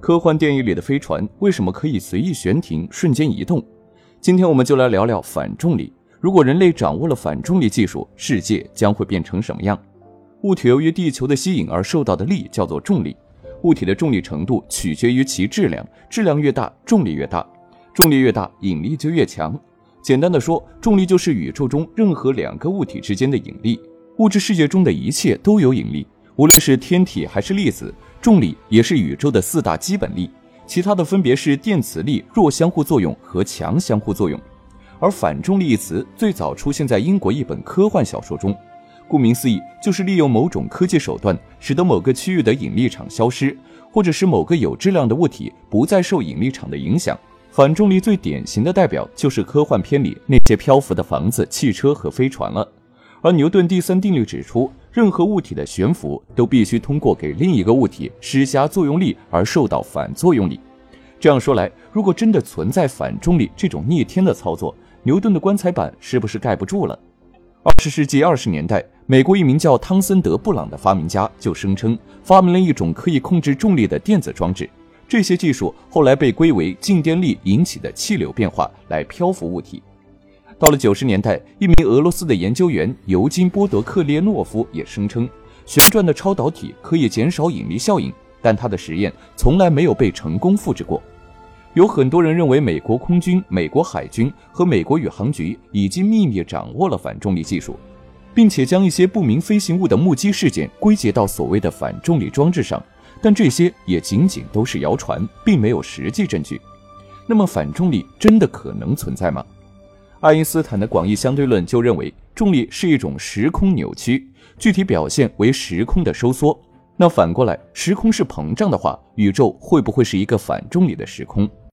科幻电影里的飞船为什么可以随意悬停、瞬间移动？今天我们就来聊聊反重力。如果人类掌握了反重力技术，世界将会变成什么样？物体由于地球的吸引而受到的力叫做重力。物体的重力程度取决于其质量，质量越大，重力越大，重力越大，引力就越强。简单的说，重力就是宇宙中任何两个物体之间的引力。物质世界中的一切都有引力，无论是天体还是粒子。重力也是宇宙的四大基本力，其他的分别是电磁力、弱相互作用和强相互作用。而反重力一词最早出现在英国一本科幻小说中，顾名思义，就是利用某种科技手段，使得某个区域的引力场消失，或者使某个有质量的物体不再受引力场的影响。反重力最典型的代表就是科幻片里那些漂浮的房子、汽车和飞船了。而牛顿第三定律指出。任何物体的悬浮都必须通过给另一个物体施加作用力而受到反作用力。这样说来，如果真的存在反重力这种逆天的操作，牛顿的棺材板是不是盖不住了？二十世纪二十年代，美国一名叫汤森德·布朗的发明家就声称发明了一种可以控制重力的电子装置。这些技术后来被归为静电力引起的气流变化来漂浮物体。到了九十年代，一名俄罗斯的研究员尤金·波德克列诺夫也声称，旋转的超导体可以减少引力效应，但他的实验从来没有被成功复制过。有很多人认为，美国空军、美国海军和美国宇航局已经秘密掌握了反重力技术，并且将一些不明飞行物的目击事件归结到所谓的反重力装置上，但这些也仅仅都是谣传，并没有实际证据。那么，反重力真的可能存在吗？爱因斯坦的广义相对论就认为，重力是一种时空扭曲，具体表现为时空的收缩。那反过来，时空是膨胀的话，宇宙会不会是一个反重力的时空？